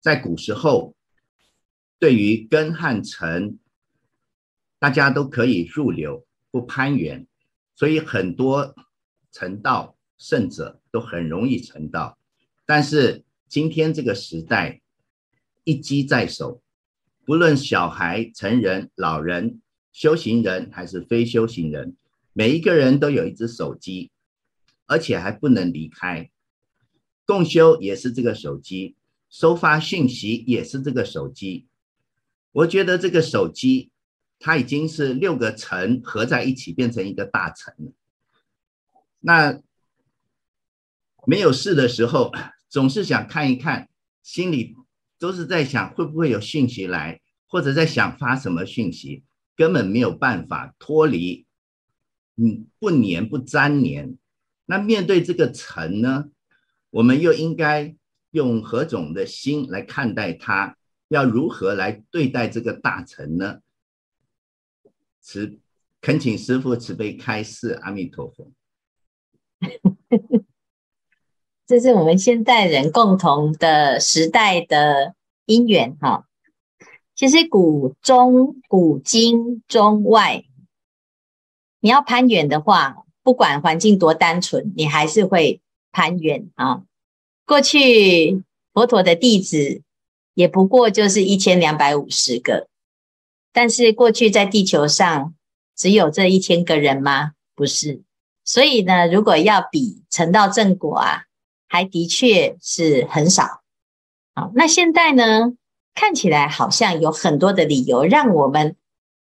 在古时候，对于根和尘，大家都可以入流，不攀缘，所以很多成道圣者都很容易成道。但是今天这个时代，一机在手，不论小孩、成人、老人、修行人还是非修行人，每一个人都有一只手机，而且还不能离开。共修也是这个手机。收发讯息也是这个手机，我觉得这个手机它已经是六个层合在一起变成一个大层了。那没有事的时候，总是想看一看，心里都是在想会不会有讯息来，或者在想发什么讯息，根本没有办法脱离，嗯，不黏不粘黏。那面对这个尘呢，我们又应该。用何种的心来看待它？要如何来对待这个大尘呢？慈，恳请师父慈悲开示。阿弥陀佛。这是我们现代人共同的时代的因缘哈。其实古中古今中外，你要攀缘的话，不管环境多单纯，你还是会攀缘啊。过去佛陀的弟子也不过就是一千两百五十个，但是过去在地球上只有这一千个人吗？不是。所以呢，如果要比成道正果啊，还的确是很少。好，那现在呢，看起来好像有很多的理由让我们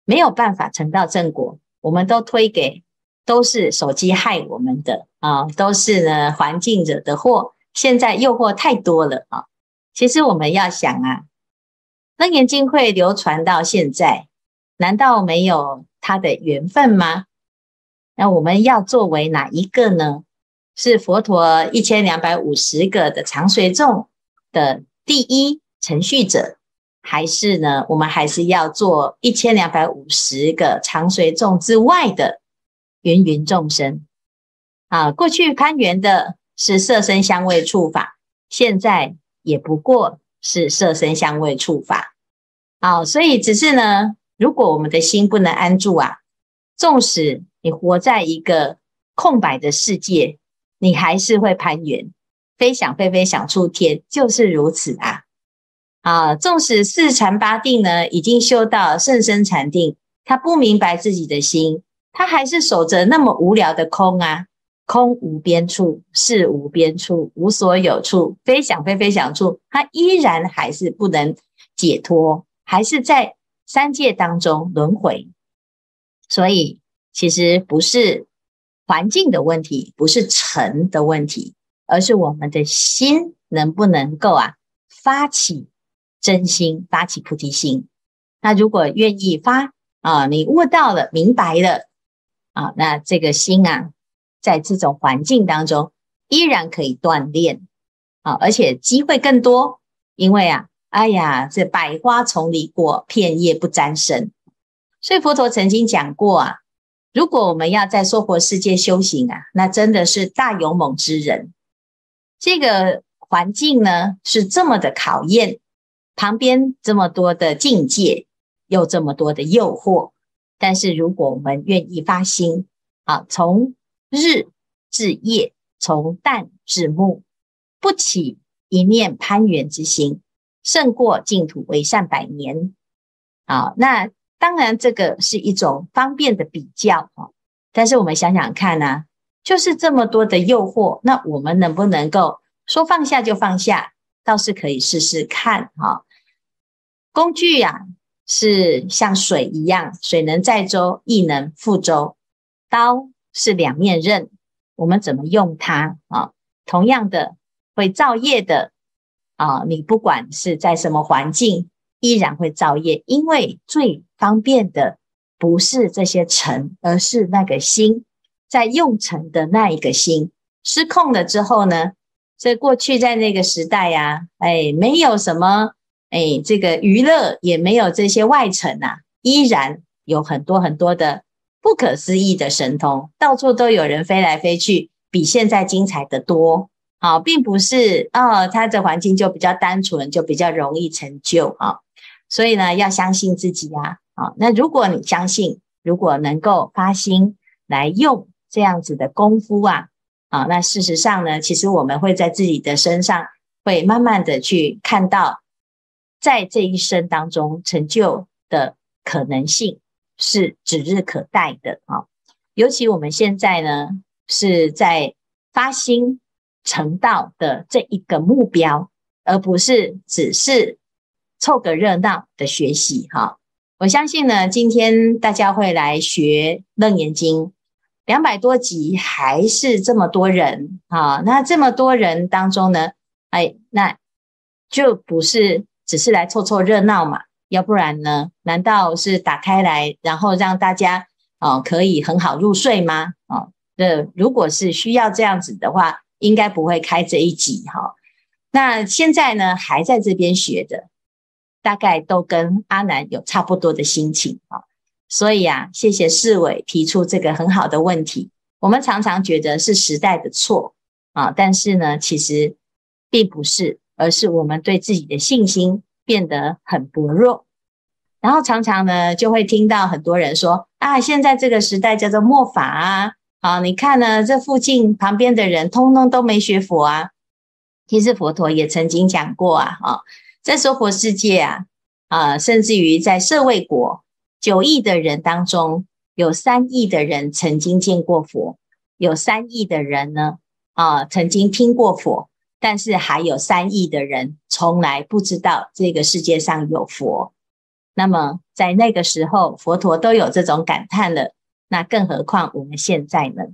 没有办法成道正果，我们都推给都是手机害我们的啊，都是呢环境惹的祸。现在诱惑太多了啊！其实我们要想啊，楞严经会流传到现在，难道没有它的缘分吗？那我们要作为哪一个呢？是佛陀一千两百五十个的常随众的第一承续者，还是呢？我们还是要做一千两百五十个常随众之外的芸芸众生啊？过去攀缘的。是色身香味触法，现在也不过是色身香味触法。好，所以只是呢，如果我们的心不能安住啊，纵使你活在一个空白的世界，你还是会攀缘，飞想飞飞想出天，就是如此啊。啊，纵使四禅八定呢，已经修到甚深禅定，他不明白自己的心，他还是守着那么无聊的空啊。空无边处，识无边处，无所有处，非想非非想处，他依然还是不能解脱，还是在三界当中轮回。所以，其实不是环境的问题，不是尘的问题，而是我们的心能不能够啊发起真心，发起菩提心。那如果愿意发啊，你悟到了，明白了啊，那这个心啊。在这种环境当中，依然可以锻炼啊，而且机会更多。因为啊，哎呀，这百花丛里过，片叶不沾身。所以佛陀曾经讲过啊，如果我们要在娑婆世界修行啊，那真的是大勇猛之人。这个环境呢，是这么的考验，旁边这么多的境界，又这么多的诱惑。但是如果我们愿意发心啊，从日至夜，从旦至暮，不起一念攀缘之心，胜过净土为善百年。好，那当然这个是一种方便的比较啊。但是我们想想看呢、就是这么多的诱惑，那我们能不能够说放下就放下？倒是可以试试看哈。工具呀、是像水一样，水能载舟，亦能覆舟。刀。是两面刃，我们怎么用它啊？同样的会造业的啊，你不管是在什么环境，依然会造业，因为最方便的不是这些尘，而是那个心在用尘的那一个心失控了之后呢？这过去在那个时代呀、啊，哎，没有什么哎，这个娱乐也没有这些外尘啊，依然有很多很多的。不可思议的神通，到处都有人飞来飞去，比现在精彩得多。好，并不是哦，他的环境就比较单纯，就比较容易成就啊。所以呢，要相信自己呀。啊，那如果你相信，如果能够发心来用这样子的功夫啊，啊，那事实上呢，其实我们会在自己的身上会慢慢的去看到，在这一生当中成就的可能性。是指日可待的啊！尤其我们现在呢，是在发心成道的这一个目标，而不是只是凑个热闹的学习哈。我相信呢，今天大家会来学《楞严经》，两百多集还是这么多人啊！那这么多人当中呢，哎，那就不是只是来凑凑热闹嘛。要不然呢？难道是打开来，然后让大家哦可以很好入睡吗？哦，这如果是需要这样子的话，应该不会开这一集哈、那现在呢，还在这边学的，大概都跟阿南有差不多的心情啊、所以啊，谢谢世伟提出这个很好的问题。我们常常觉得是时代的错啊、但是呢，其实并不是，而是我们对自己的信心。变得很薄弱，然后常常呢就会听到很多人说啊，现在这个时代叫做末法啊，啊，你看呢，这附近旁边的人通通都没学佛啊。其实佛陀也曾经讲过啊，啊，在娑婆世界啊，啊，甚至于在舍卫国九亿的人当中，有三亿的人曾经见过佛，有三亿的人呢，啊，曾经听过佛。但是还有三亿的人从来不知道这个世界上有佛，那么在那个时候，佛陀都有这种感叹了，那更何况我们现在呢？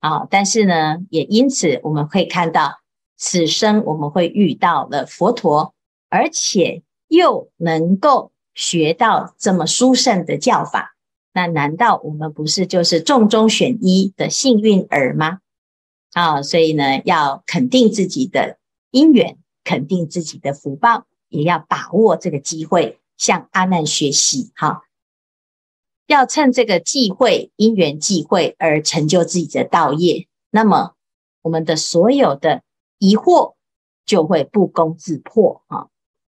啊，但是呢，也因此我们会看到，此生我们会遇到了佛陀，而且又能够学到这么殊胜的教法，那难道我们不是就是众中选一的幸运儿吗？啊、所以呢，要肯定自己的因缘，肯定自己的福报，也要把握这个机会，向阿难学习。哈、要趁这个机会，因缘际会而成就自己的道业，那么我们的所有的疑惑就会不攻自破。哈、